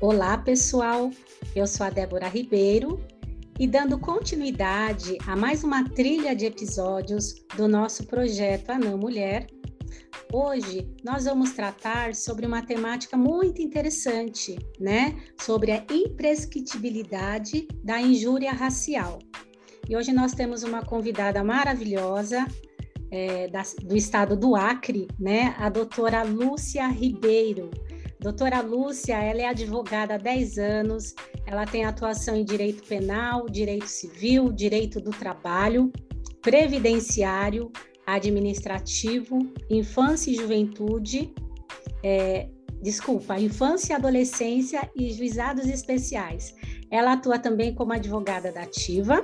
Olá, pessoal. Eu sou a Débora Ribeiro e dando continuidade a mais uma trilha de episódios do nosso projeto Anã Mulher. Hoje nós vamos tratar sobre uma temática muito interessante, né? Sobre a imprescritibilidade da injúria racial. E hoje nós temos uma convidada maravilhosa, é, da, do estado do Acre, né? A doutora Lúcia Ribeiro. Doutora Lúcia, ela é advogada há 10 anos, ela tem atuação em direito penal, direito civil, direito do trabalho, previdenciário, administrativo, infância e juventude, é, desculpa, infância e adolescência e juizados especiais. Ela atua também como advogada da ativa.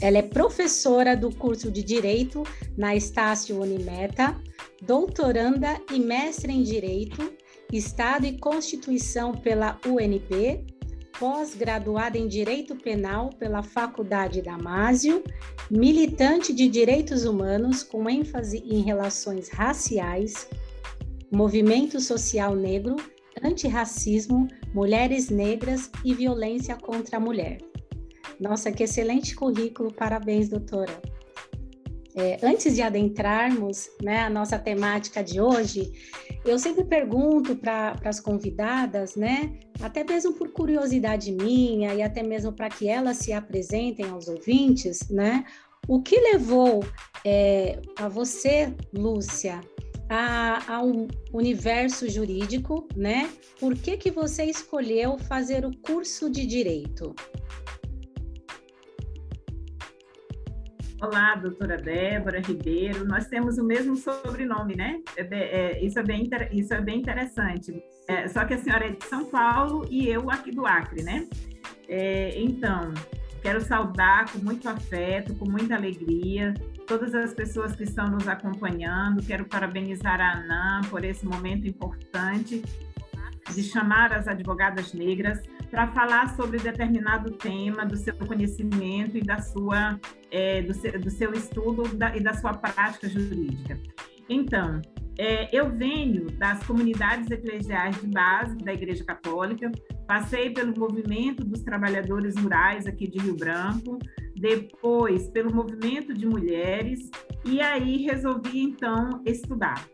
Ela é professora do curso de Direito na Estácio Unimeta, doutoranda e mestre em Direito Estado e Constituição pela UNB, pós-graduada em Direito Penal pela Faculdade Damásio, militante de direitos humanos com ênfase em relações raciais, movimento social negro, antirracismo, mulheres negras e violência contra a mulher. Nossa, que excelente currículo, parabéns, doutora. É, antes de adentrarmos né, a nossa temática de hoje, eu sempre pergunto para as convidadas, né, até mesmo por curiosidade minha e até mesmo para que elas se apresentem aos ouvintes, né, o que levou é, a você, Lúcia, a, ao universo jurídico, né? Por que, que você escolheu fazer o curso de direito? Olá, doutora Débora Ribeiro. Nós temos o mesmo sobrenome, né? É, é, isso, é bem, isso é bem interessante. É, só que a senhora é de São Paulo e eu aqui do Acre, né? É, então, quero saudar com muito afeto, com muita alegria, todas as pessoas que estão nos acompanhando. Quero parabenizar a ANAM por esse momento importante de chamar as advogadas negras para falar sobre determinado tema do seu conhecimento e da sua, é, do, seu, do, seu, estudo da, e da sua prática jurídica. Então, é, eu venho das comunidades eclesiais de base da Igreja Católica, passei pelo movimento dos trabalhadores rurais aqui de Rio Branco, depois pelo movimento de mulheres, e aí resolvi então estudar.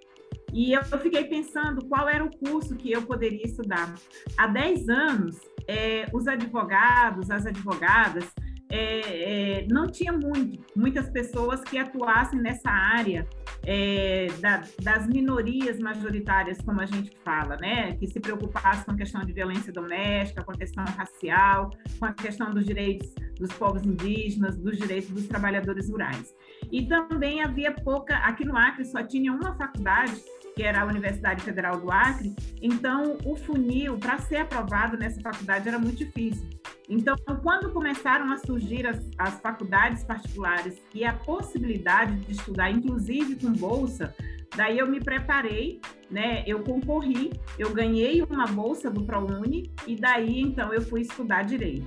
E eu fiquei pensando qual era o curso que eu poderia estudar. Há 10 anos, é, os advogados, as advogadas, é, é, não tinha muito, muitas pessoas que atuassem nessa área é, da, das minorias majoritárias, como a gente fala, né? Que se preocupassem com a questão de violência doméstica, com a questão racial, com a questão dos direitos dos povos indígenas, dos direitos dos trabalhadores rurais. E também havia pouca, aqui no Acre só tinha uma faculdade que era a Universidade Federal do Acre, então o funil para ser aprovado nessa faculdade era muito difícil. Então, quando começaram a surgir as, as faculdades particulares e a possibilidade de estudar, inclusive com bolsa, daí eu me preparei, né? Eu concorri, eu ganhei uma bolsa do ProUni e daí então eu fui estudar direito.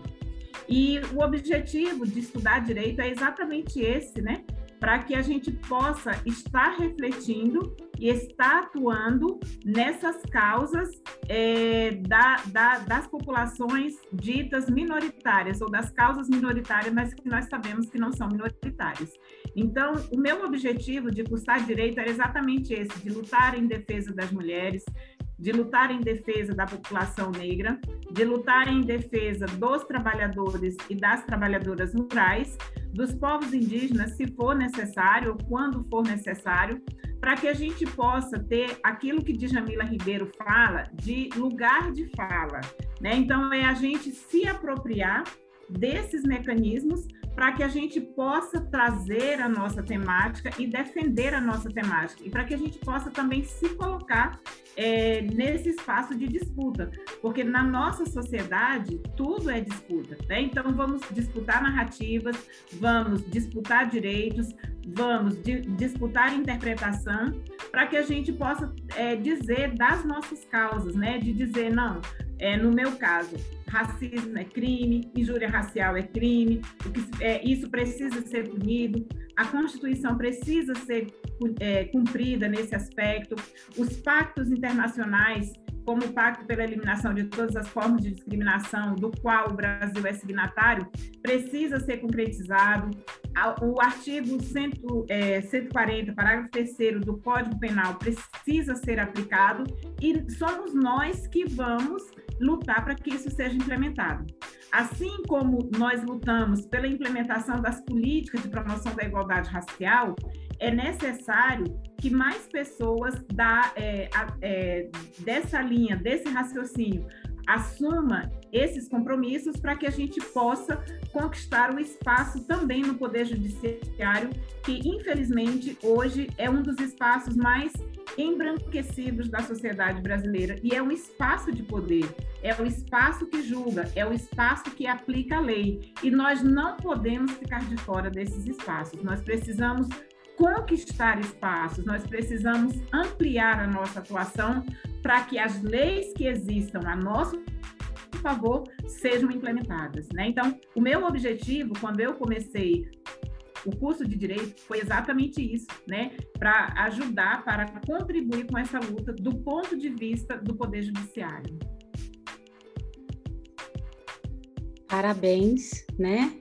E o objetivo de estudar direito é exatamente esse, né? Para que a gente possa estar refletindo e está atuando nessas causas é, da, da, das populações ditas minoritárias, ou das causas minoritárias, mas que nós sabemos que não são minoritárias. Então, o meu objetivo de cursar direito era exatamente esse, de lutar em defesa das mulheres, de lutar em defesa da população negra, de lutar em defesa dos trabalhadores e das trabalhadoras rurais, dos povos indígenas, se for necessário, quando for necessário, para que a gente possa ter aquilo que Djamila Ribeiro fala de lugar de fala. Né? Então, é a gente se apropriar desses mecanismos para que a gente possa trazer a nossa temática e defender a nossa temática, e para que a gente possa também se colocar é, nesse espaço de disputa, porque na nossa sociedade tudo é disputa, né? Então vamos disputar narrativas, vamos disputar direitos, vamos di disputar interpretação, para que a gente possa é, dizer das nossas causas, né? De dizer, não, é, no meu caso, racismo é crime, injúria racial é crime, é, isso precisa ser punido, a Constituição precisa ser é, cumprida nesse aspecto, os pactos internacionais como o Pacto pela Eliminação de Todas as Formas de Discriminação, do qual o Brasil é signatário, precisa ser concretizado. O artigo 100, é, 140, parágrafo 3 do Código Penal precisa ser aplicado e somos nós que vamos lutar para que isso seja implementado. Assim como nós lutamos pela implementação das políticas de promoção da igualdade racial, é necessário que mais pessoas da, é, é, dessa linha, desse raciocínio, assuma esses compromissos para que a gente possa conquistar o espaço também no Poder Judiciário, que infelizmente hoje é um dos espaços mais embranquecidos da sociedade brasileira e é um espaço de poder, é o espaço que julga, é o espaço que aplica a lei e nós não podemos ficar de fora desses espaços. Nós precisamos conquistar espaços, nós precisamos ampliar a nossa atuação para que as leis que existam a nosso favor sejam implementadas. Né? Então, o meu objetivo, quando eu comecei o curso de direito foi exatamente isso, né? Para ajudar, para contribuir com essa luta do ponto de vista do Poder Judiciário. Parabéns, né?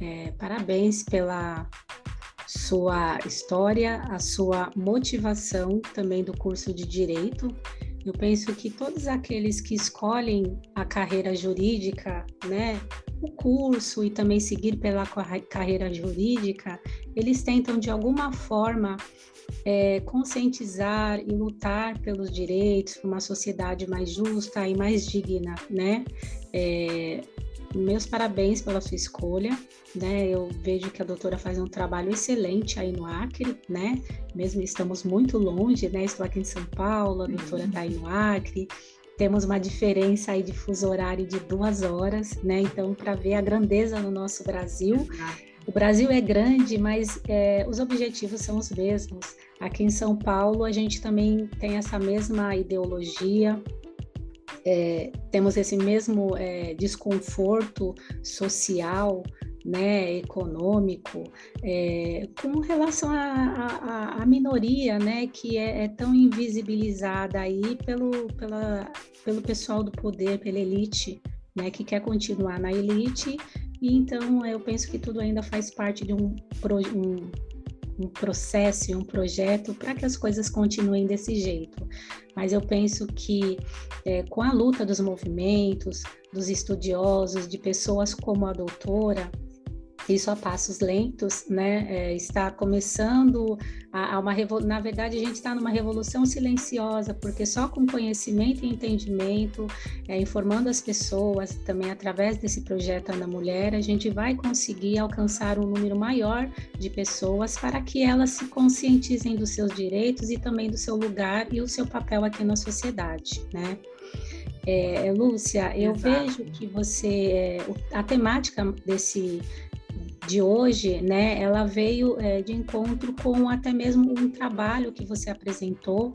É, parabéns pela sua história, a sua motivação também do curso de direito. Eu penso que todos aqueles que escolhem a carreira jurídica, né, o curso e também seguir pela carreira jurídica, eles tentam de alguma forma é, conscientizar e lutar pelos direitos, para uma sociedade mais justa e mais digna, né? É, meus parabéns pela sua escolha, né? Eu vejo que a doutora faz um trabalho excelente aí no Acre, né? Mesmo estamos muito longe, né? Estou aqui em São Paulo, a doutora está aí no Acre. Temos uma diferença aí de fuso horário de duas horas, né? Então, para ver a grandeza no nosso Brasil. O Brasil é grande, mas é, os objetivos são os mesmos. Aqui em São Paulo, a gente também tem essa mesma ideologia, é, temos esse mesmo é, desconforto social, né, econômico, é, com relação à minoria, né, que é, é, tão invisibilizada aí pelo, pela, pelo pessoal do poder, pela elite, né, que quer continuar na elite. E então eu penso que tudo ainda faz parte de um, um um processo e um projeto para que as coisas continuem desse jeito. Mas eu penso que é, com a luta dos movimentos, dos estudiosos, de pessoas como a doutora, isso a passos lentos, né? É, está começando a, a uma na verdade a gente está numa revolução silenciosa, porque só com conhecimento e entendimento, é, informando as pessoas, também através desse projeto Ana Mulher, a gente vai conseguir alcançar um número maior de pessoas para que elas se conscientizem dos seus direitos e também do seu lugar e o seu papel aqui na sociedade, né? É, Lúcia, eu Exato. vejo que você, é, a temática desse de hoje, né, ela veio é, de encontro com até mesmo um trabalho que você apresentou,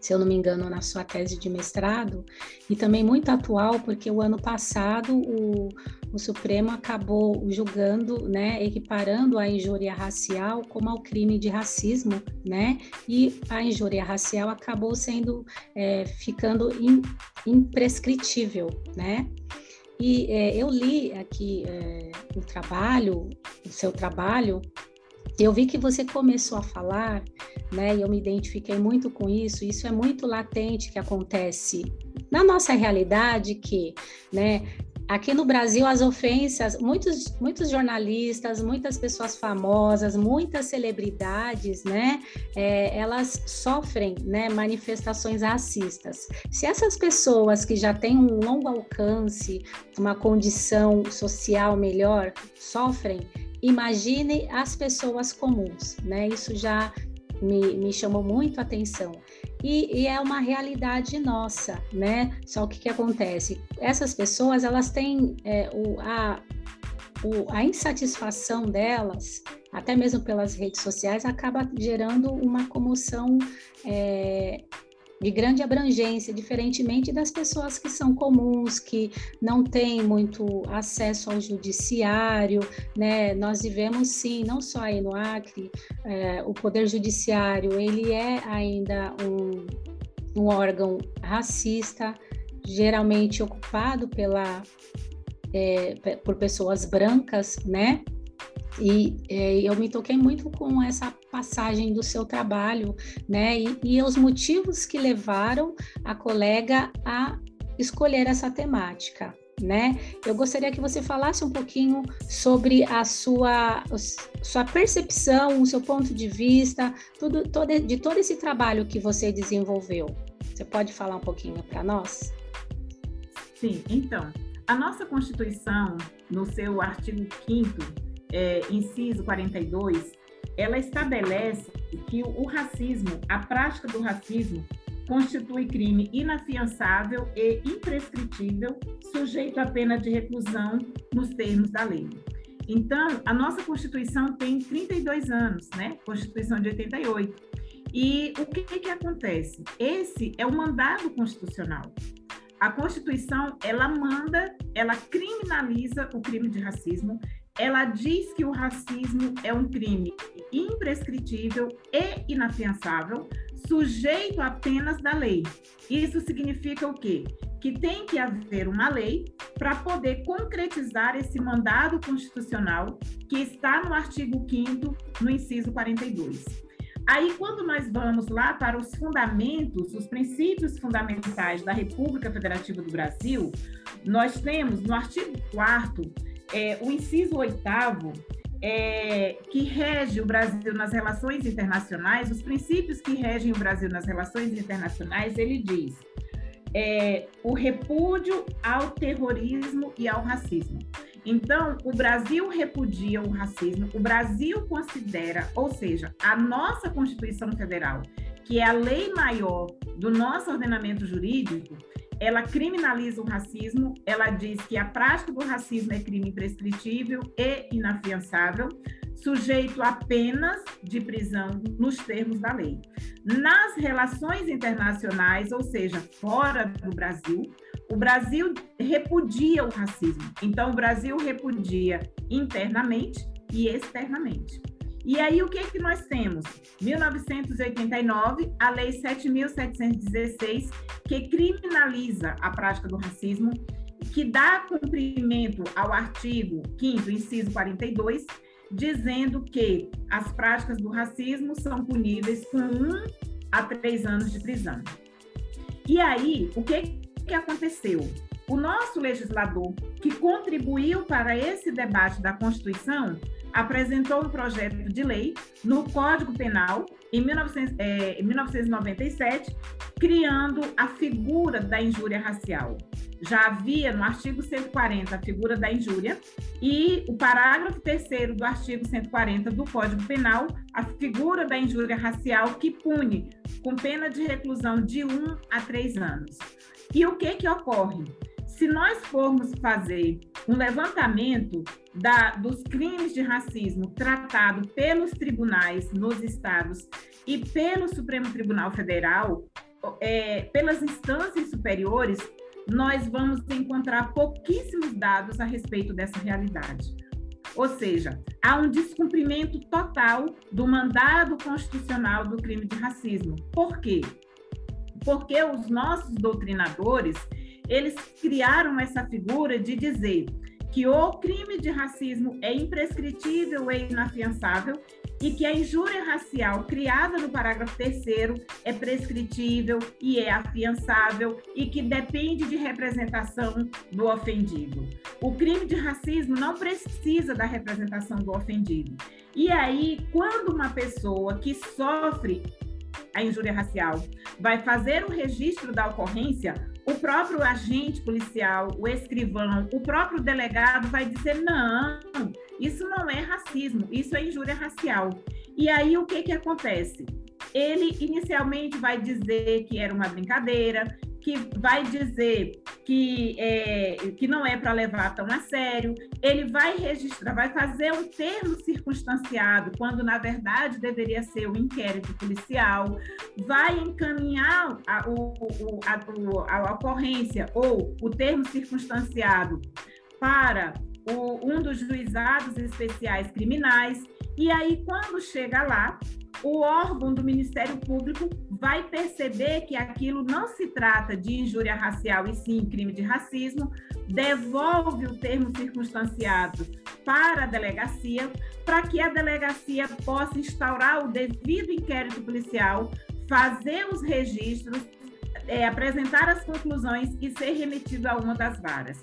se eu não me engano, na sua tese de mestrado, e também muito atual, porque o ano passado o, o Supremo acabou julgando, né, equiparando a injúria racial como ao crime de racismo, né, e a injúria racial acabou sendo, é, ficando in, imprescritível, né, e é, eu li aqui é, o trabalho, o seu trabalho, eu vi que você começou a falar, né? E eu me identifiquei muito com isso. Isso é muito latente que acontece na nossa realidade, que, né? Aqui no Brasil, as ofensas, muitos, muitos jornalistas, muitas pessoas famosas, muitas celebridades, né, é, elas sofrem, né, manifestações racistas. Se essas pessoas que já têm um longo alcance, uma condição social melhor, sofrem, imagine as pessoas comuns, né? Isso já me, me chamou muito a atenção. E, e, é uma realidade nossa, né? Só o que, que acontece? Essas pessoas, elas têm é, o, a, o, a insatisfação delas, até mesmo pelas redes sociais, acaba gerando uma comoção é, de grande abrangência, diferentemente das pessoas que são comuns, que não têm muito acesso ao judiciário, né? Nós vivemos sim, não só aí no Acre, é, o poder judiciário ele é ainda um um órgão racista, geralmente ocupado pela, é, por pessoas brancas, né? E é, eu me toquei muito com essa passagem do seu trabalho, né? E, e os motivos que levaram a colega a escolher essa temática né? Eu gostaria que você falasse um pouquinho sobre a sua, sua percepção, o seu ponto de vista, tudo, todo, de todo esse trabalho que você desenvolveu. Você pode falar um pouquinho para nós? Sim, então, a nossa Constituição, no seu artigo 5 é, inciso 42, ela estabelece que o racismo, a prática do racismo, constitui crime inafiançável e imprescritível, sujeito à pena de reclusão nos termos da lei. Então, a nossa Constituição tem 32 anos, né? Constituição de 88. E o que, que acontece? Esse é o mandado constitucional. A Constituição, ela manda, ela criminaliza o crime de racismo, ela diz que o racismo é um crime imprescritível e inafiançável, sujeito apenas da lei. Isso significa o quê? Que tem que haver uma lei para poder concretizar esse mandado constitucional que está no artigo 5 no inciso 42. Aí, quando nós vamos lá para os fundamentos, os princípios fundamentais da República Federativa do Brasil, nós temos no artigo 4 é, o inciso 8 é, que rege o Brasil nas relações internacionais, os princípios que regem o Brasil nas relações internacionais, ele diz é, o repúdio ao terrorismo e ao racismo. Então, o Brasil repudia o racismo, o Brasil considera, ou seja, a nossa Constituição Federal, que é a lei maior do nosso ordenamento jurídico, ela criminaliza o racismo, ela diz que a prática do racismo é crime imprescritível e inafiançável, sujeito apenas de prisão nos termos da lei. Nas relações internacionais, ou seja, fora do Brasil, o Brasil repudia o racismo. Então, o Brasil repudia internamente e externamente. E aí, o que, que nós temos? 1989, a Lei 7.716, que criminaliza a prática do racismo, que dá cumprimento ao artigo 5, inciso 42, dizendo que as práticas do racismo são puníveis com um a três anos de prisão. E aí, o que, que aconteceu? O nosso legislador, que contribuiu para esse debate da Constituição, apresentou um projeto de lei no Código Penal em 19, é, 1997, criando a figura da injúria racial. Já havia no artigo 140 a figura da injúria e o parágrafo 3 do artigo 140 do Código Penal a figura da injúria racial que pune com pena de reclusão de 1 a 3 anos. E o que que ocorre? Se nós formos fazer um levantamento da, dos crimes de racismo tratado pelos tribunais nos estados e pelo Supremo Tribunal Federal, é, pelas instâncias superiores, nós vamos encontrar pouquíssimos dados a respeito dessa realidade. Ou seja, há um descumprimento total do mandado constitucional do crime de racismo. Por quê? Porque os nossos doutrinadores, eles criaram essa figura de dizer que o crime de racismo é imprescritível e inafiançável e que a injúria racial criada no parágrafo 3 é prescritível e é afiançável e que depende de representação do ofendido. O crime de racismo não precisa da representação do ofendido. E aí, quando uma pessoa que sofre a injúria racial vai fazer o registro da ocorrência, o próprio agente policial, o escrivão, o próprio delegado vai dizer: não, isso não é racismo, isso é injúria racial. E aí o que, que acontece? Ele inicialmente vai dizer que era uma brincadeira, que vai dizer que, é, que não é para levar tão a sério, ele vai registrar, vai fazer um termo circunstanciado, quando na verdade deveria ser o um inquérito policial, vai encaminhar a, o, a, a, ocorrência ou o termo circunstanciado para o, um dos juizados especiais criminais, e aí, quando chega lá, o órgão do Ministério Público vai perceber que aquilo não se trata de injúria racial e sim crime de racismo, devolve o termo circunstanciado para a delegacia, para que a delegacia possa instaurar o devido inquérito policial, fazer os registros, é, apresentar as conclusões e ser remetido a uma das varas.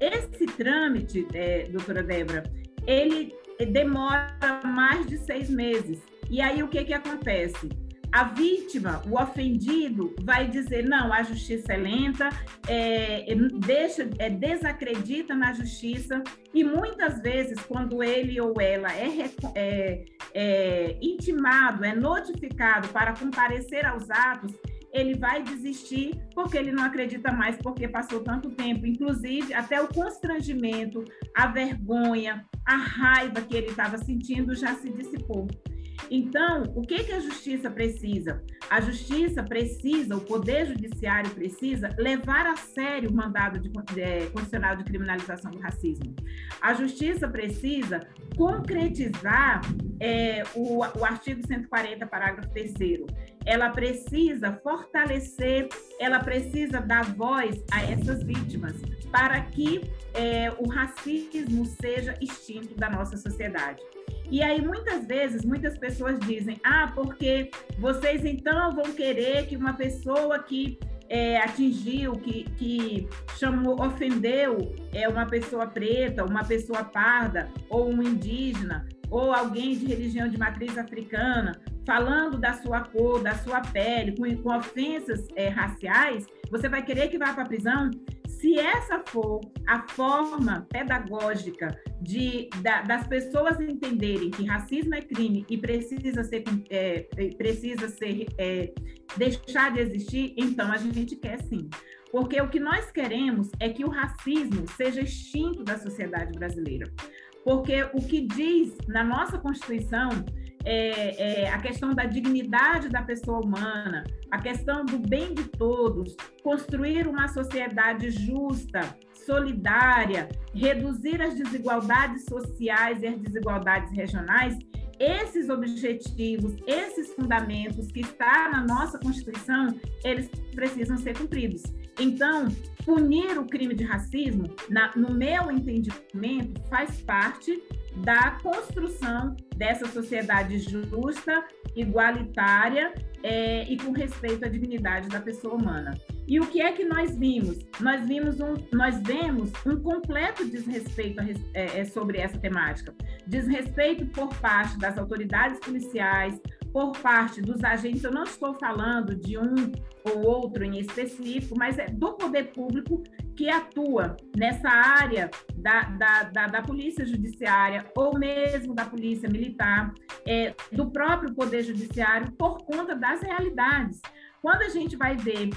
Esse trâmite, é, doutora Débora, ele demora mais de seis meses. E aí o que, que acontece? a vítima, o ofendido, vai dizer: não, a justiça é lenta, é, deixa, é, desacredita na justiça, e muitas vezes, quando ele ou ela é, é, é intimado, é notificado para comparecer aos atos, ele vai desistir porque ele não acredita mais, porque passou tanto tempo. Inclusive, até o constrangimento, a vergonha, a raiva que ele estava sentindo já se dissipou. Então, o que, que a justiça precisa? A justiça precisa, o Poder Judiciário precisa levar a sério o mandado de, é, constitucional de criminalização do racismo. A justiça precisa concretizar é, o, o artigo 140, parágrafo 3 ela precisa fortalecer, ela precisa dar voz a essas vítimas para que é, o racismo seja extinto da nossa sociedade. E aí, muitas vezes, muitas pessoas dizem: ah, porque vocês então vão querer que uma pessoa que é, atingiu, que, que chamou, ofendeu é, uma pessoa preta, uma pessoa parda, ou um indígena, ou alguém de religião de matriz africana, falando da sua cor, da sua pele, com, com ofensas é, raciais, você vai querer que vá para a prisão? Se essa for a forma pedagógica de, da, das pessoas entenderem que racismo é crime e precisa ser, é, precisa ser é, deixar de existir, então a gente quer sim. Porque o que nós queremos é que o racismo seja extinto da sociedade brasileira. Porque o que diz na nossa Constituição é, é, a questão da dignidade da pessoa humana, a questão do bem de todos, construir uma sociedade justa, solidária, reduzir as desigualdades sociais e as desigualdades regionais, esses objetivos, esses fundamentos que está na nossa Constituição, eles precisam ser cumpridos. Então, punir o crime de racismo, na, no meu entendimento, faz parte da construção dessa sociedade justa, igualitária é, e com respeito à dignidade da pessoa humana. E o que é que nós vimos? Nós vimos um, nós vemos um completo desrespeito a, é, é, sobre essa temática. Desrespeito por parte das autoridades policiais, por parte dos agentes. Eu não estou falando de um ou outro em específico, mas é do poder público que atua nessa área da, da, da, da polícia judiciária ou mesmo da polícia militar, é, do próprio poder judiciário, por conta das realidades. Quando a gente vai ver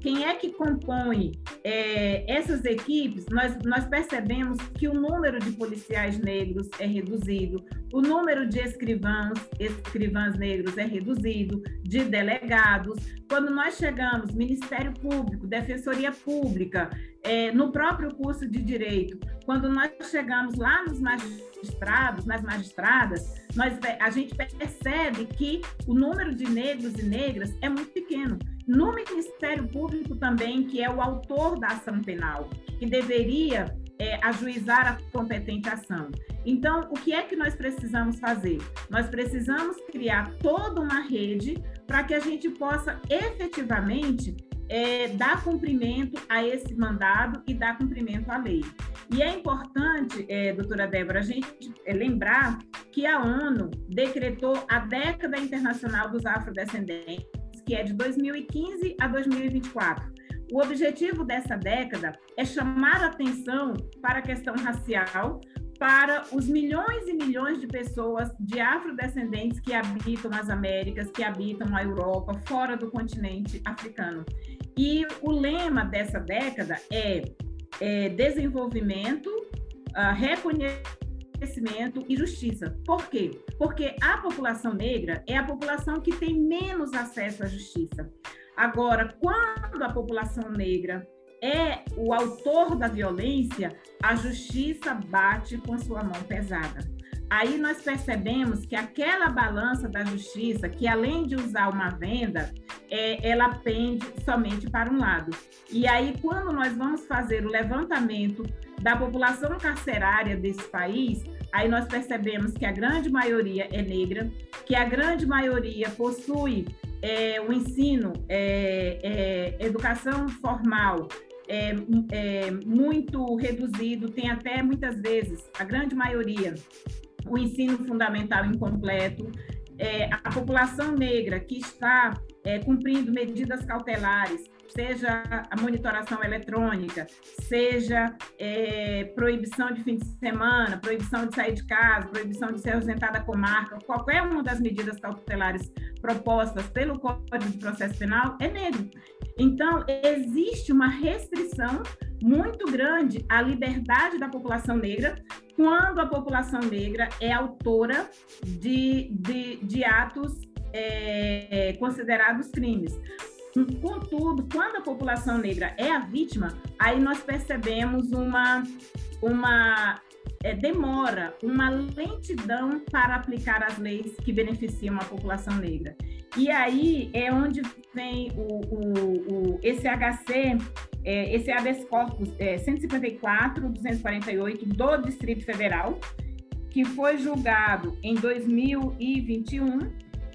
quem é que compõe é, essas equipes, nós, nós percebemos que o número de policiais negros é reduzido, o número de escrivãos, escrivãs negros é reduzido, de delegados. Quando nós chegamos, Ministério Público, Defensoria Pública, é, no próprio curso de Direito, quando nós chegamos lá nos magistrados, nas magistradas, nós, a gente percebe que o número de negros e negras é muito pequeno. No Ministério Público também, que é o autor da ação penal, que deveria é, ajuizar a competente ação. Então, o que é que nós precisamos fazer? Nós precisamos criar toda uma rede para que a gente possa efetivamente é, dar cumprimento a esse mandado e dar cumprimento à lei. E é importante, é, doutora Débora, a gente é, lembrar que a ONU decretou a década internacional dos afrodescendentes, que é de 2015 a 2024. O objetivo dessa década é chamar atenção para a questão racial, para os milhões e milhões de pessoas de afrodescendentes que habitam as Américas, que habitam a Europa, fora do continente africano. E o lema dessa década é, é desenvolvimento, uh, reconhecimento e justiça. Por quê? Porque a população negra é a população que tem menos acesso à justiça. Agora, quando a população negra é o autor da violência, a justiça bate com sua mão pesada. Aí nós percebemos que aquela balança da justiça, que além de usar uma venda, é, ela pende somente para um lado. E aí, quando nós vamos fazer o levantamento da população carcerária desse país, aí nós percebemos que a grande maioria é negra, que a grande maioria possui é, o ensino, é, é, educação formal, é, é, muito reduzido, tem até muitas vezes, a grande maioria, o ensino fundamental incompleto, é, a população negra que está é, cumprindo medidas cautelares, seja a monitoração eletrônica, seja é, proibição de fim de semana, proibição de sair de casa, proibição de ser ausentada com marca, qualquer uma das medidas cautelares propostas pelo Código de Processo Penal é negro. Então, existe uma restrição muito grande à liberdade da população negra quando a população negra é autora de, de, de atos é, considerados crimes. Contudo, quando a população negra é a vítima, aí nós percebemos uma, uma é, demora, uma lentidão para aplicar as leis que beneficiam a população negra. E aí é onde vem o, o, o esse HC, é, esse habeas corpus é, 154-248 do Distrito Federal, que foi julgado em 2021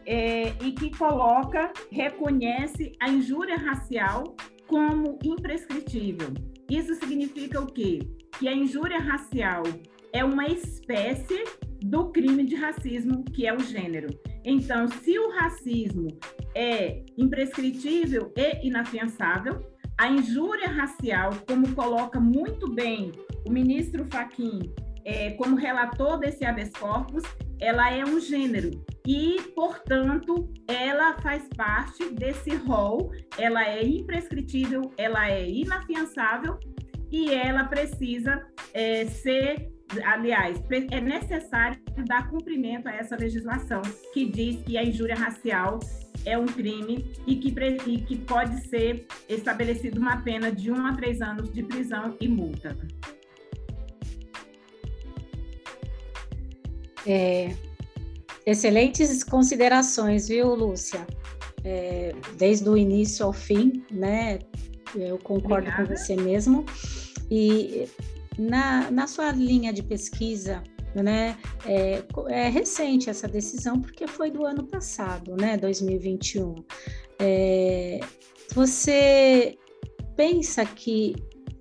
é, e que coloca, reconhece a injúria racial como imprescritível. Isso significa o quê? Que a injúria racial é uma espécie do crime de racismo, que é o gênero. Então, se o racismo é imprescritível e inafiançável, a injúria racial, como coloca muito bem o ministro Fachin, é, como relator desse habeas corpus, ela é um gênero e, portanto, ela faz parte desse rol, ela é imprescritível, ela é inafiançável e ela precisa é, ser, aliás, é necessário dar cumprimento a essa legislação que diz que a injúria racial é um crime e que, e que pode ser estabelecida uma pena de um a três anos de prisão e multa. É, excelentes considerações, viu, Lúcia? É, desde o início ao fim, né? Eu concordo Obrigada. com você mesmo. E na, na sua linha de pesquisa, né? É, é, recente essa decisão porque foi do ano passado, né? 2021. É, você pensa que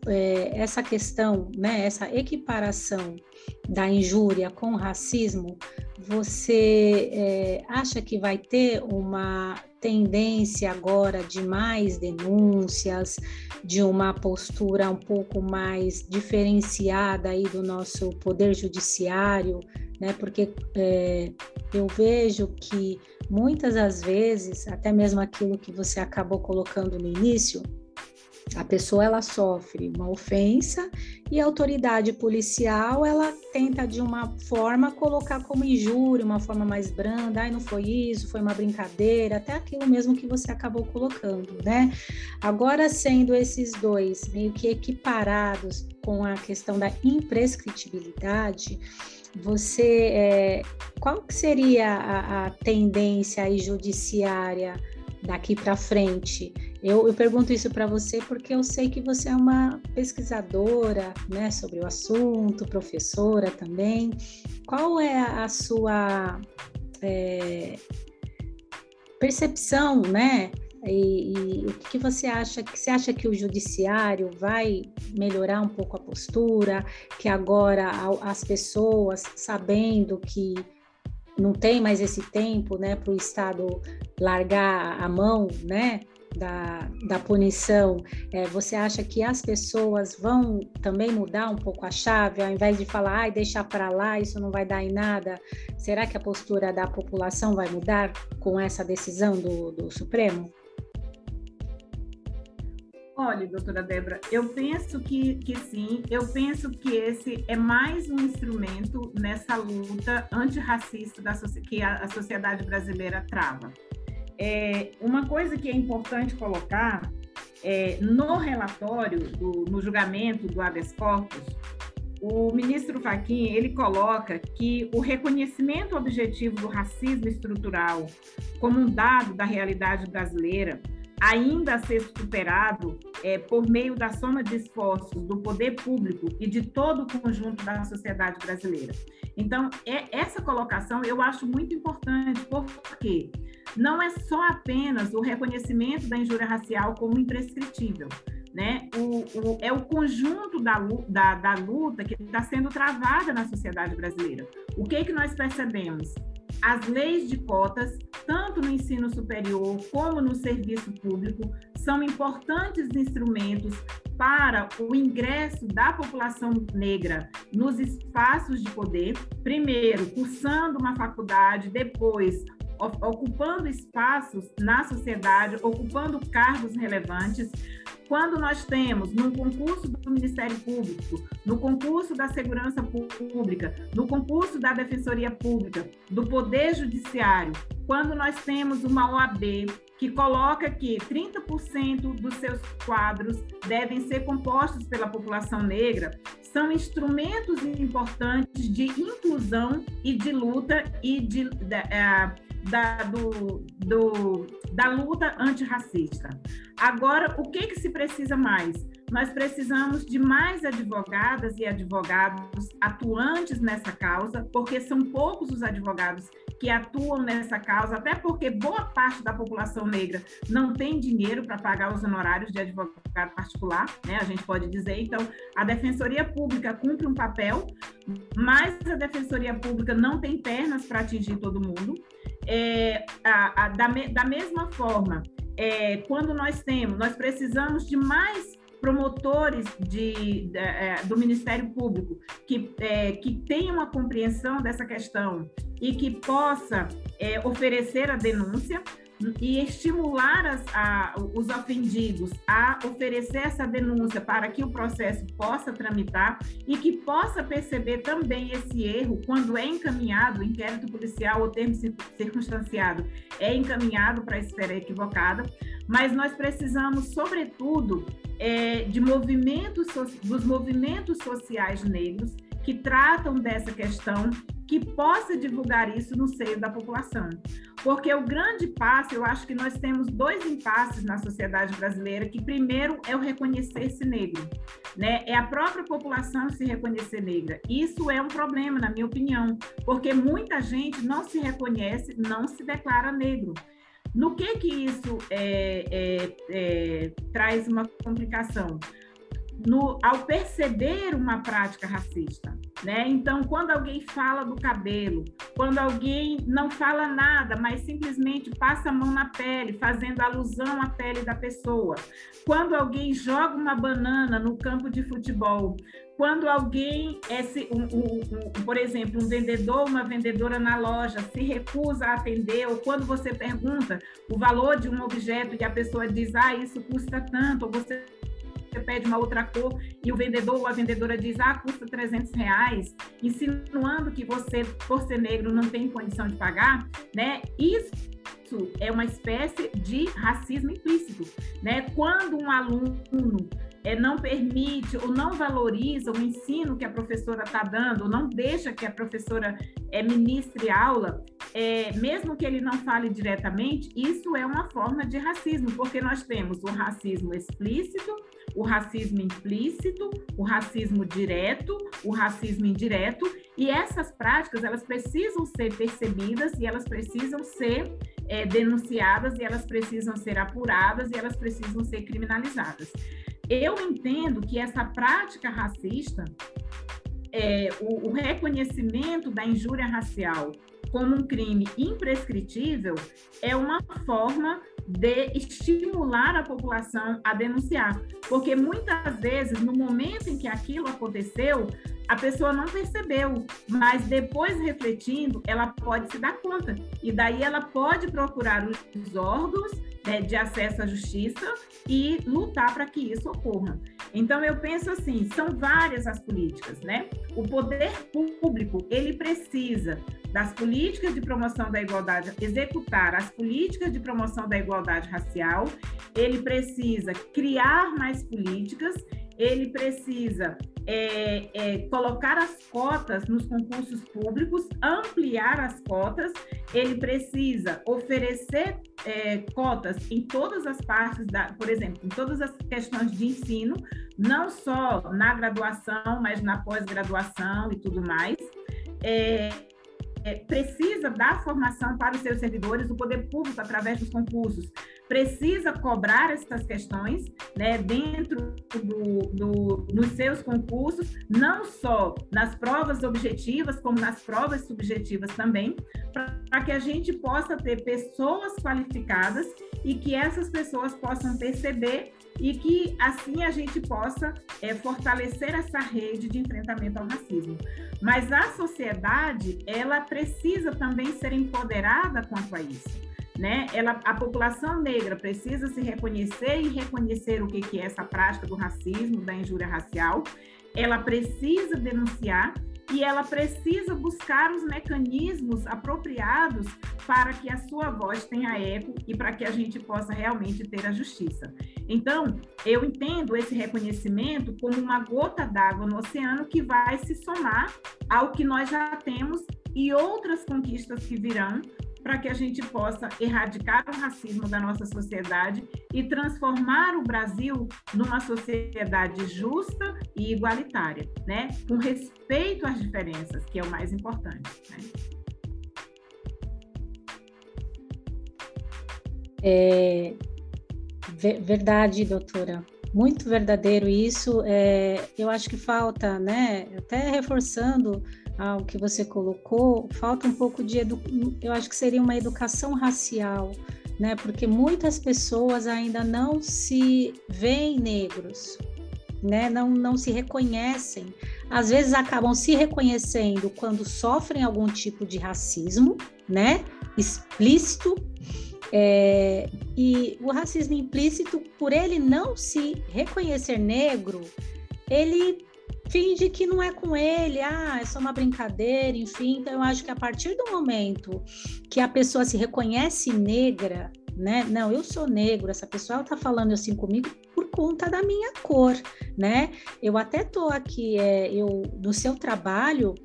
é, essa questão, né? Essa equiparação da injúria com racismo, você é, acha que vai ter uma tendência agora de mais denúncias, de uma postura um pouco mais diferenciada aí do nosso poder judiciário, né? Porque é, eu vejo que muitas das vezes, até mesmo aquilo que você acabou colocando no início, a pessoa ela sofre uma ofensa e a autoridade policial ela tenta de uma forma colocar como injúria, uma forma mais branda, ai não foi isso, foi uma brincadeira, até aquilo mesmo que você acabou colocando, né? Agora sendo esses dois meio que equiparados com a questão da imprescritibilidade, você é, qual que seria a, a tendência aí judiciária daqui para frente? Eu, eu, pergunto isso para você porque eu sei que você é uma pesquisadora né, sobre o assunto, professora também. Qual é a sua é, percepção, né? E, e, o que você acha? Que você acha que o judiciário vai melhorar um pouco a postura? Que agora as pessoas sabendo que não tem mais esse tempo, né, para o Estado largar a mão, né, da, da punição, é, você acha que as pessoas vão também mudar um pouco a chave, ao invés de falar, ai, deixar para lá, isso não vai dar em nada? Será que a postura da população vai mudar com essa decisão do, do Supremo? Olha, doutora Débora, eu penso que, que sim, eu penso que esse é mais um instrumento nessa luta antirracista da, que a, a sociedade brasileira trava. É, uma coisa que é importante colocar é, no relatório, do, no julgamento do habeas corpus, o ministro Fachin ele coloca que o reconhecimento objetivo do racismo estrutural como um dado da realidade brasileira ainda a ser superado é, por meio da soma de esforços do poder público e de todo o conjunto da sociedade brasileira. Então, é, essa colocação eu acho muito importante, porque não é só apenas o reconhecimento da injúria racial como imprescritível, né? O, o, é o conjunto da, da, da luta que está sendo travada na sociedade brasileira. O que, que nós percebemos? As leis de cotas, tanto no ensino superior como no serviço público, são importantes instrumentos para o ingresso da população negra nos espaços de poder, primeiro cursando uma faculdade, depois ocupando espaços na sociedade, ocupando cargos relevantes, quando nós temos no concurso do Ministério Público, no concurso da Segurança Pública, no concurso da Defensoria Pública, do Poder Judiciário, quando nós temos uma OAB que coloca que 30% dos seus quadros devem ser compostos pela população negra, são instrumentos importantes de inclusão e de luta e de, de, é, da, do, do, da luta antirracista. Agora, o que, que se precisa mais? Nós precisamos de mais advogadas e advogados atuantes nessa causa, porque são poucos os advogados que atuam nessa causa, até porque boa parte da população negra não tem dinheiro para pagar os honorários de advogado particular, né? A gente pode dizer. Então, a Defensoria Pública cumpre um papel, mas a Defensoria Pública não tem pernas para atingir todo mundo. É, a, a, da, me, da mesma forma, é, quando nós temos, nós precisamos de mais promotores de, de, é, do Ministério Público que, é, que tenham uma compreensão dessa questão e que possa é, oferecer a denúncia, e estimular as, a, os ofendidos a oferecer essa denúncia para que o processo possa tramitar e que possa perceber também esse erro quando é encaminhado, inquérito policial ou termo circunstanciado é encaminhado para a esfera equivocada, mas nós precisamos, sobretudo, é, de movimentos, dos movimentos sociais negros que tratam dessa questão que possa divulgar isso no seio da população. Porque o grande passo, eu acho que nós temos dois impasses na sociedade brasileira, que primeiro é o reconhecer-se negro, né? É a própria população se reconhecer negra. Isso é um problema, na minha opinião, porque muita gente não se reconhece, não se declara negro. No que que isso é, é, é, traz uma complicação? No, ao perceber uma prática racista, né? Então, quando alguém fala do cabelo, quando alguém não fala nada, mas simplesmente passa a mão na pele, fazendo alusão à pele da pessoa, quando alguém joga uma banana no campo de futebol, quando alguém, esse, um, um, um, por exemplo, um vendedor, uma vendedora na loja se recusa a atender, ou quando você pergunta o valor de um objeto e a pessoa diz, ah, isso custa tanto, ou você você pede uma outra cor e o vendedor ou a vendedora diz, ah, custa 300 reais, insinuando que você, por ser negro, não tem condição de pagar, né? Isso é uma espécie de racismo implícito, né? Quando um aluno é, não permite ou não valoriza o ensino que a professora está dando, ou não deixa que a professora é, ministre aula, é, mesmo que ele não fale diretamente, isso é uma forma de racismo, porque nós temos o racismo explícito, o racismo implícito, o racismo direto, o racismo indireto, e essas práticas elas precisam ser percebidas e elas precisam ser é, denunciadas e elas precisam ser apuradas e elas precisam ser criminalizadas. Eu entendo que essa prática racista, é, o, o reconhecimento da injúria racial como um crime imprescritível é uma forma de estimular a população a denunciar. Porque muitas vezes, no momento em que aquilo aconteceu, a pessoa não percebeu, mas depois refletindo, ela pode se dar conta. E daí ela pode procurar os órgãos né, de acesso à justiça e lutar para que isso ocorra. Então eu penso assim, são várias as políticas, né? O poder público, ele precisa das políticas de promoção da igualdade, executar as políticas de promoção da igualdade racial, ele precisa criar mais políticas ele precisa é, é, colocar as cotas nos concursos públicos, ampliar as cotas, ele precisa oferecer é, cotas em todas as partes, da, por exemplo, em todas as questões de ensino, não só na graduação, mas na pós-graduação e tudo mais. É, precisa dar formação para os seus servidores, o poder público, através dos concursos, precisa cobrar essas questões né, dentro do, do, nos seus concursos, não só nas provas objetivas, como nas provas subjetivas também, para que a gente possa ter pessoas qualificadas e que essas pessoas possam perceber e que assim a gente possa é, fortalecer essa rede de enfrentamento ao racismo. Mas a sociedade, ela precisa também ser empoderada quanto a isso né? Ela, a população negra precisa se reconhecer e reconhecer o que, que é essa prática do racismo, da injúria racial. Ela precisa denunciar e ela precisa buscar os mecanismos apropriados para que a sua voz tenha eco e para que a gente possa realmente ter a justiça. Então, eu entendo esse reconhecimento como uma gota d'água no oceano que vai se somar ao que nós já temos e outras conquistas que virão para que a gente possa erradicar o racismo da nossa sociedade e transformar o Brasil numa sociedade justa e igualitária, né? Com respeito às diferenças, que é o mais importante. Né? É verdade, doutora. Muito verdadeiro isso. É, eu acho que falta, né? Até reforçando ao que você colocou, falta um pouco de edu... eu acho que seria uma educação racial, né? Porque muitas pessoas ainda não se veem negros, né? Não não se reconhecem. Às vezes acabam se reconhecendo quando sofrem algum tipo de racismo, né? Explícito. É... e o racismo implícito, por ele não se reconhecer negro, ele finge que não é com ele, ah, é só uma brincadeira, enfim. Então, eu acho que a partir do momento que a pessoa se reconhece negra, né? Não, eu sou negro, essa pessoa está falando assim comigo por conta da minha cor, né? Eu até tô aqui, é, eu no seu trabalho,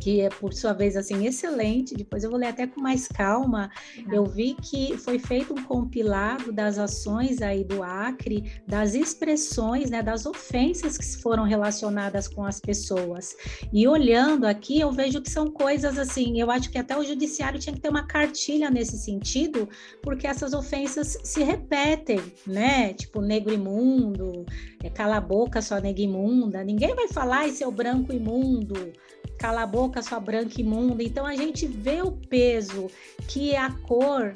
que é por sua vez assim excelente. Depois eu vou ler até com mais calma. Eu vi que foi feito um compilado das ações aí do Acre, das expressões, né, das ofensas que foram relacionadas com as pessoas. E olhando aqui, eu vejo que são coisas assim, eu acho que até o judiciário tinha que ter uma cartilha nesse sentido, porque essas ofensas se repetem, né? Tipo negro imundo, é, cala a boca, sua nega imunda. Ninguém vai falar, esse é o branco imundo cala a boca, sua branca imunda. Então a gente vê o peso que a cor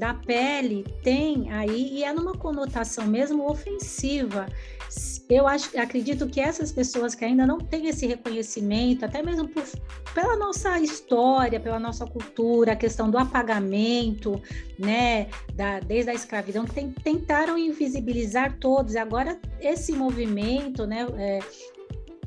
da pele tem aí e é numa conotação mesmo ofensiva. Eu acho, acredito que essas pessoas que ainda não têm esse reconhecimento, até mesmo por, pela nossa história, pela nossa cultura, a questão do apagamento, né, da, desde a escravidão, que tem, tentaram invisibilizar todos. Agora esse movimento, né, é,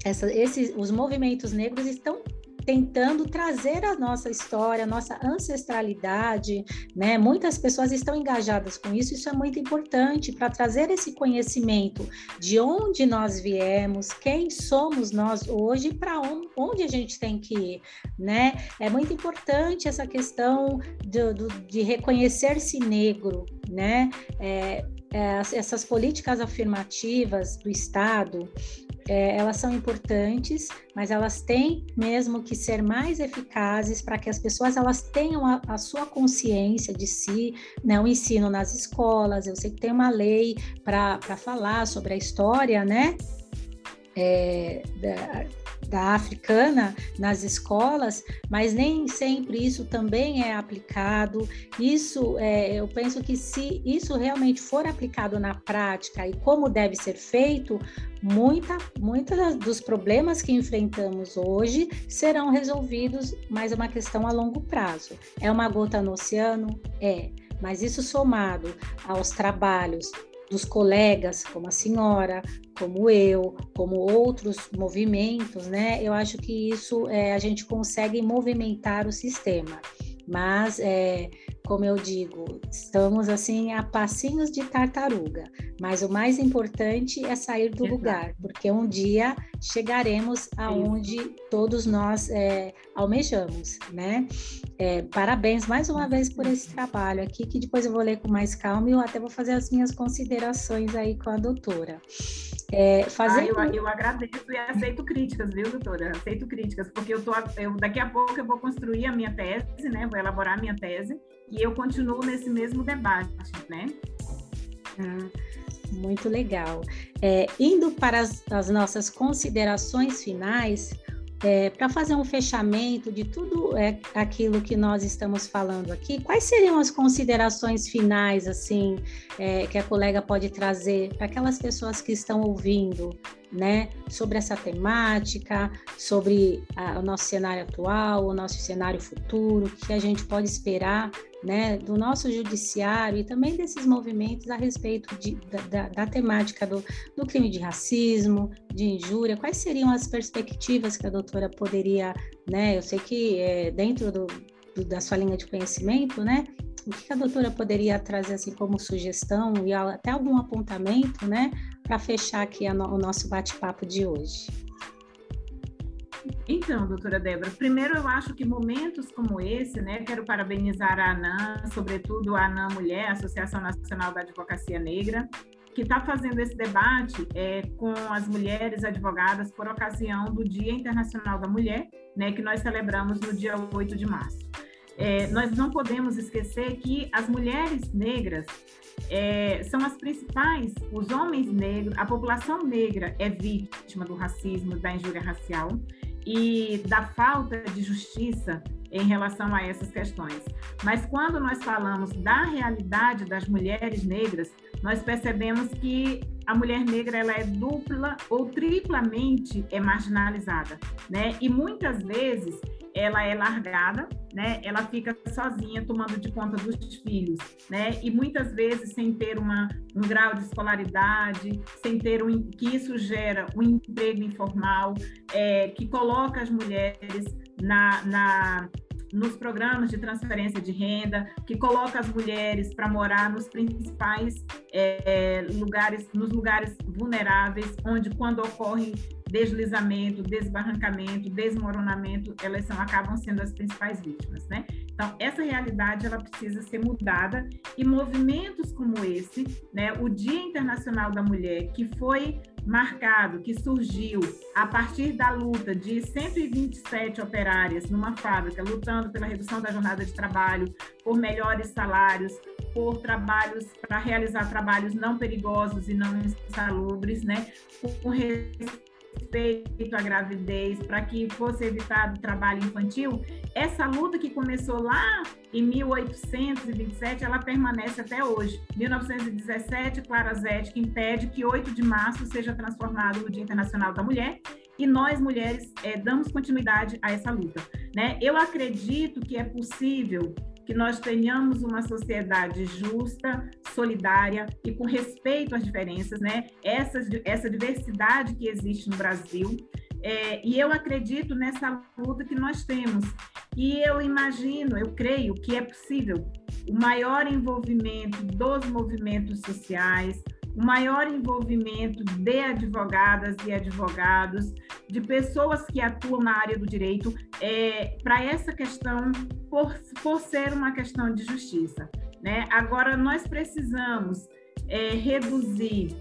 essa, esses, os movimentos negros estão tentando trazer a nossa história, a nossa ancestralidade, né? Muitas pessoas estão engajadas com isso, isso é muito importante para trazer esse conhecimento de onde nós viemos, quem somos nós hoje para onde a gente tem que ir, né? É muito importante essa questão de, de reconhecer-se negro, né? É, é, essas políticas afirmativas do Estado, é, elas são importantes, mas elas têm mesmo que ser mais eficazes para que as pessoas elas tenham a, a, sua consciência de si, né? O ensino nas escolas, eu sei que tem uma lei para falar sobre a história, né? É, da, da africana nas escolas, mas nem sempre isso também é aplicado. Isso, é, eu penso que se isso realmente for aplicado na prática e como deve ser feito, muita, muitos dos problemas que enfrentamos hoje serão resolvidos, mas é uma questão a longo prazo. É uma gota no oceano? É. Mas isso somado aos trabalhos dos colegas, como a senhora, como eu, como outros movimentos, né? Eu acho que isso é, a gente consegue movimentar o sistema. Mas é, como eu digo, estamos assim a passinhos de tartaruga, mas o mais importante é sair do Exato. lugar, porque um dia chegaremos aonde Isso. todos nós é, almejamos, né? É, parabéns mais uma vez por esse trabalho aqui, que depois eu vou ler com mais calma e eu até vou fazer as minhas considerações aí com a doutora. É, fazendo... ah, eu, eu, agradeço e aceito críticas, viu, doutora? Aceito críticas, porque eu tô, eu, daqui a pouco eu vou construir a minha tese, né? Vou elaborar a minha tese e eu continuo nesse mesmo debate, né? Ah, muito legal. É, indo para as, as nossas considerações finais, é, para fazer um fechamento de tudo é, aquilo que nós estamos falando aqui, quais seriam as considerações finais, assim, é, que a colega pode trazer para aquelas pessoas que estão ouvindo, né, sobre essa temática, sobre a, o nosso cenário atual, o nosso cenário futuro, o que a gente pode esperar né, do nosso judiciário e também desses movimentos a respeito de, da, da, temática do, do, crime de racismo, de injúria, quais seriam as perspectivas que a doutora poderia, né, eu sei que é, dentro do, do, da sua linha de conhecimento, né, o que a doutora poderia trazer assim como sugestão e até algum apontamento, né, para fechar aqui no, o nosso bate-papo de hoje? Então, doutora Débora, primeiro eu acho que momentos como esse, né, quero parabenizar a ANAM, sobretudo a ANAM Mulher, Associação Nacional da Advocacia Negra, que está fazendo esse debate é, com as mulheres advogadas por ocasião do Dia Internacional da Mulher, né, que nós celebramos no dia 8 de março. É, nós não podemos esquecer que as mulheres negras é, são as principais, os homens negros, a população negra é vítima do racismo, da injúria racial, e da falta de justiça em relação a essas questões. Mas quando nós falamos da realidade das mulheres negras, nós percebemos que a mulher negra ela é dupla ou triplamente é marginalizada, né? E muitas vezes ela é largada, né? Ela fica sozinha tomando de conta dos filhos, né? E muitas vezes sem ter uma, um grau de escolaridade, sem ter um que isso gera um emprego informal, é, que coloca as mulheres na, na nos programas de transferência de renda, que coloca as mulheres para morar nos principais é, lugares, nos lugares vulneráveis, onde quando ocorre deslizamento, desbarrancamento, desmoronamento, elas são, acabam sendo as principais vítimas, né? Então, essa realidade, ela precisa ser mudada e movimentos como esse, né? O Dia Internacional da Mulher, que foi marcado, que surgiu a partir da luta de 127 operárias numa fábrica, lutando pela redução da jornada de trabalho, por melhores salários, por trabalhos, para realizar trabalhos não perigosos e não insalubres, né? Respeito à gravidez, para que fosse evitado o trabalho infantil, essa luta que começou lá em 1827, ela permanece até hoje. 1917, Clara Zetkin impede que 8 de março seja transformado no Dia Internacional da Mulher, e nós, mulheres, é, damos continuidade a essa luta. Né? Eu acredito que é possível que nós tenhamos uma sociedade justa, solidária e com respeito às diferenças, né? Essa, essa diversidade que existe no Brasil. É, e eu acredito nessa luta que nós temos. E eu imagino, eu creio que é possível o maior envolvimento dos movimentos sociais, o maior envolvimento de advogadas e advogados, de pessoas que atuam na área do direito, é, para essa questão, por, por ser uma questão de justiça. Né? Agora, nós precisamos é, reduzir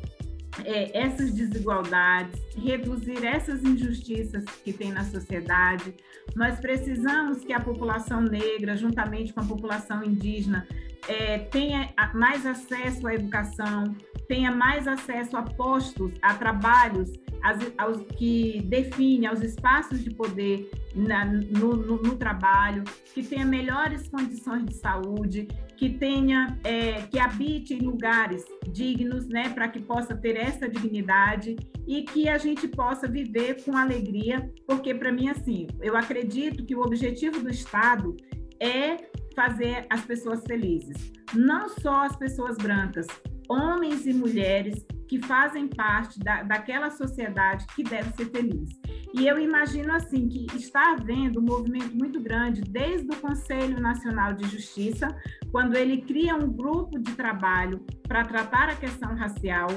é, essas desigualdades, reduzir essas injustiças que tem na sociedade. Nós precisamos que a população negra, juntamente com a população indígena, é, tenha mais acesso à educação, tenha mais acesso a postos, a trabalhos aos, que definem aos espaços de poder na, no, no, no, trabalho, que tenha melhores condições de saúde, que tenha, é, que habite em lugares dignos, né, para que possa ter essa dignidade e que a gente possa viver com alegria, porque para mim assim, eu acredito que o objetivo do Estado é fazer as pessoas felizes, não só as pessoas brancas, homens e mulheres que fazem parte da, daquela sociedade que deve ser feliz. E eu imagino assim que está havendo um movimento muito grande desde o Conselho Nacional de Justiça, quando ele cria um grupo de trabalho para tratar a questão racial,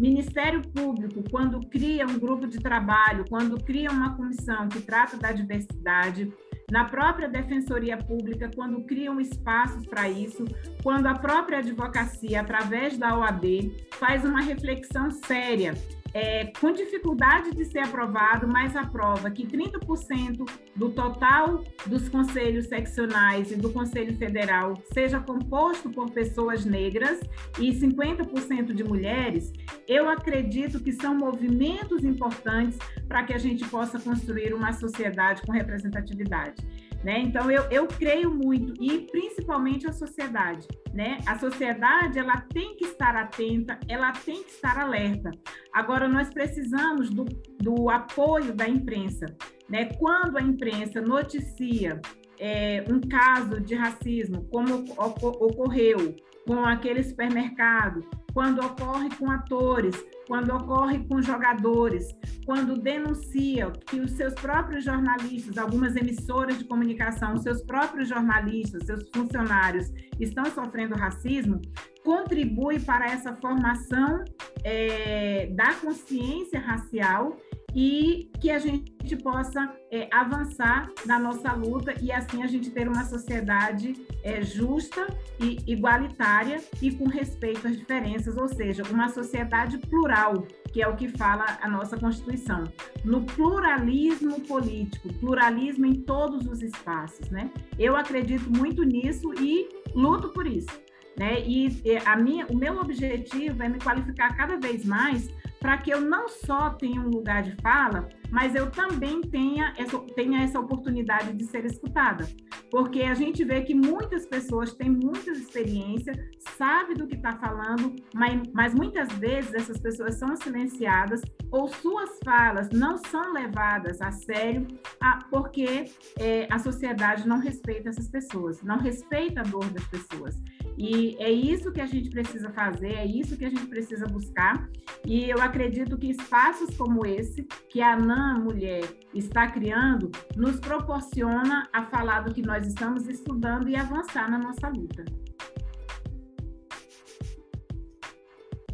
Ministério Público, quando cria um grupo de trabalho, quando cria uma comissão que trata da diversidade, na própria Defensoria Pública, quando criam espaços para isso, quando a própria advocacia, através da OAB, faz uma reflexão séria é, com dificuldade de ser aprovado, mas aprova que 30% do total dos conselhos seccionais e do Conselho Federal seja composto por pessoas negras e 50% de mulheres, eu acredito que são movimentos importantes para que a gente possa construir uma sociedade com representatividade. Né? Então, eu, eu creio muito, e principalmente a sociedade. Né? A sociedade ela tem que estar atenta, ela tem que estar alerta. Agora, nós precisamos do, do apoio da imprensa. Né? Quando a imprensa noticia é, um caso de racismo, como ocorreu com aquele supermercado, quando ocorre com atores, quando ocorre com jogadores, quando denuncia que os seus próprios jornalistas, algumas emissoras de comunicação, seus próprios jornalistas, seus funcionários estão sofrendo racismo, contribui para essa formação é, da consciência racial e que a gente possa é, avançar na nossa luta e assim a gente ter uma sociedade é, justa e igualitária e com respeito às diferenças, ou seja, uma sociedade plural, que é o que fala a nossa Constituição, no pluralismo político, pluralismo em todos os espaços, né? Eu acredito muito nisso e luto por isso. Né? E a minha, o meu objetivo é me qualificar cada vez mais para que eu não só tenha um lugar de fala, mas eu também tenha essa, tenha essa oportunidade de ser escutada. Porque a gente vê que muitas pessoas têm muita experiência, sabe do que está falando, mas, mas muitas vezes essas pessoas são silenciadas ou suas falas não são levadas a sério a, porque é, a sociedade não respeita essas pessoas, não respeita a dor das pessoas. E é isso que a gente precisa fazer, é isso que a gente precisa buscar. E eu acredito que espaços como esse, que a ANAM Mulher está criando, nos proporciona a falar do que nós estamos estudando e avançar na nossa luta.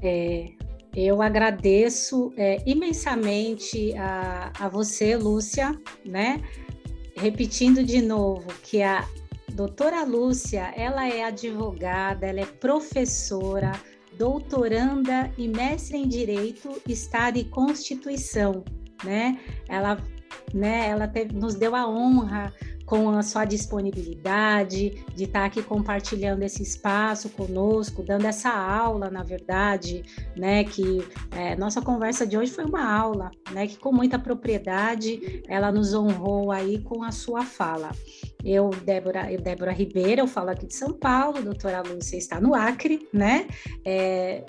É, eu agradeço é, imensamente a, a você, Lúcia, né? Repetindo de novo que a Doutora Lúcia, ela é advogada, ela é professora, doutoranda e mestre em Direito, Estado e Constituição, né? Ela, né, ela teve, nos deu a honra com a sua disponibilidade de estar aqui compartilhando esse espaço conosco, dando essa aula, na verdade, né? Que é, nossa conversa de hoje foi uma aula, né? Que com muita propriedade ela nos honrou aí com a sua fala. Eu, Débora, eu, Débora Ribeiro, eu falo aqui de São Paulo, doutora Lúcia está no Acre, né? É,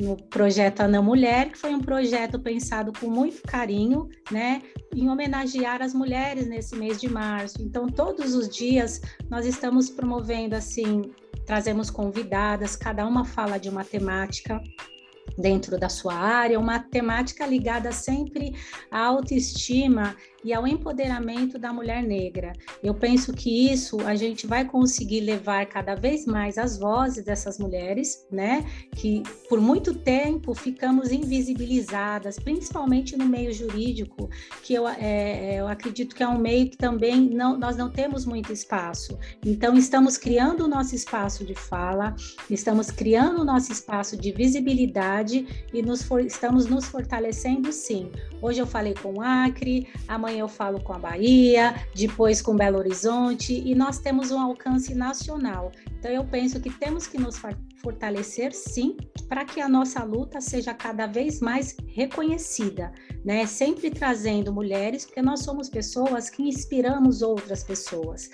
no projeto Ana Mulher, que foi um projeto pensado com muito carinho, né, em homenagear as mulheres nesse mês de março. Então, todos os dias nós estamos promovendo assim, trazemos convidadas, cada uma fala de uma temática dentro da sua área, uma temática ligada sempre à autoestima e ao empoderamento da mulher negra. Eu penso que isso a gente vai conseguir levar cada vez mais as vozes dessas mulheres, né? Que por muito tempo ficamos invisibilizadas, principalmente no meio jurídico, que eu, é, é, eu acredito que é um meio que também não, nós não temos muito espaço. Então, estamos criando o nosso espaço de fala, estamos criando o nosso espaço de visibilidade e nos for, estamos nos fortalecendo sim. Hoje eu falei com o Acre, amanhã eu falo com a Bahia, depois com Belo Horizonte, e nós temos um alcance nacional. Então, eu penso que temos que nos fortalecer, sim, para que a nossa luta seja cada vez mais reconhecida, né? Sempre trazendo mulheres, porque nós somos pessoas que inspiramos outras pessoas.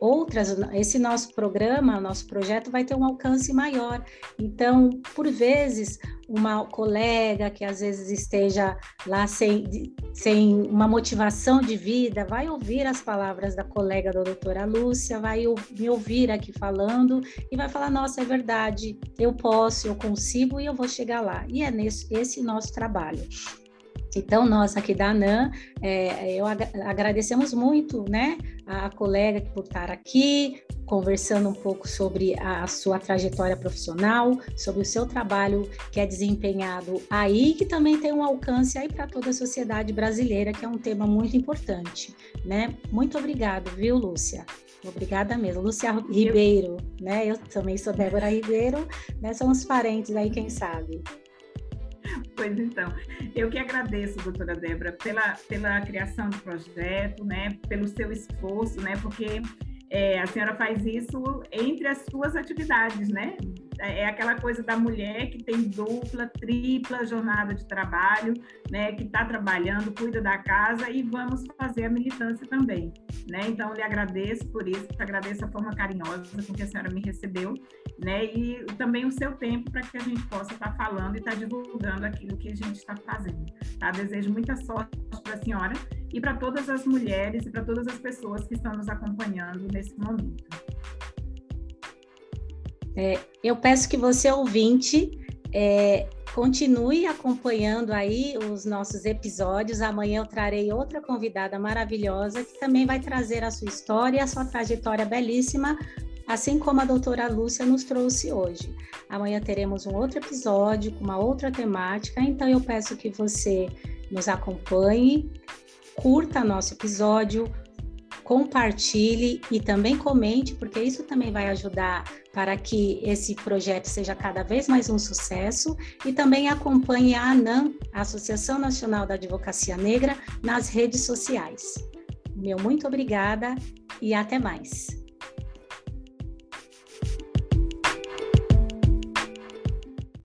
outras, esse nosso programa, nosso projeto vai ter um alcance maior. Então, por vezes, uma colega que às vezes esteja lá sem, sem uma motivação de vida, vai ouvir as palavras da colega da doutora Lúcia, vai me ouvir aqui falando e vai falar: nossa, é verdade, eu posso, eu consigo e eu vou chegar lá. E é nesse esse nosso trabalho. Então, nós aqui da ANAM, é, eu ag agradecemos muito né, a colega por estar aqui, conversando um pouco sobre a, a, sua trajetória profissional, sobre o seu trabalho que é desempenhado aí, que também tem um alcance aí para toda a sociedade brasileira, que é um tema muito importante. Né? Muito obrigado, viu, Lúcia? Obrigada mesmo. Lúcia Ribeiro, né? Eu também sou Débora Ribeiro, né? Somos parentes aí, quem sabe. Pois então, eu que agradeço, doutora Débora, pela, pela criação do projeto, né, pelo seu esforço, né, porque é, a senhora faz isso entre as suas atividades, né? É, é aquela coisa da mulher que tem dupla, tripla jornada de trabalho, né, que está trabalhando, cuida da casa e vamos fazer a militância também, né? Então, lhe agradeço por isso, agradeço a forma carinhosa com que a senhora me recebeu, né? E também o seu tempo para que a gente possa estar tá falando e estar tá divulgando aquilo que a gente está fazendo, tá? Desejo muita sorte para a senhora e para todas as mulheres e para todas as pessoas que estão nos acompanhando nesse momento. É, eu peço que você, ouvinte, é, continue acompanhando aí os nossos episódios. Amanhã eu trarei outra convidada maravilhosa que também vai trazer a sua história, a sua trajetória belíssima, assim como a doutora Lúcia nos trouxe hoje. Amanhã teremos um outro episódio com uma outra temática, então eu peço que você nos acompanhe, curta nosso episódio, compartilhe e também comente, porque isso também vai ajudar para que esse projeto seja cada vez mais um sucesso e também acompanhe a ANAM, a Associação Nacional da Advocacia Negra, nas redes sociais. Meu muito obrigada e até mais.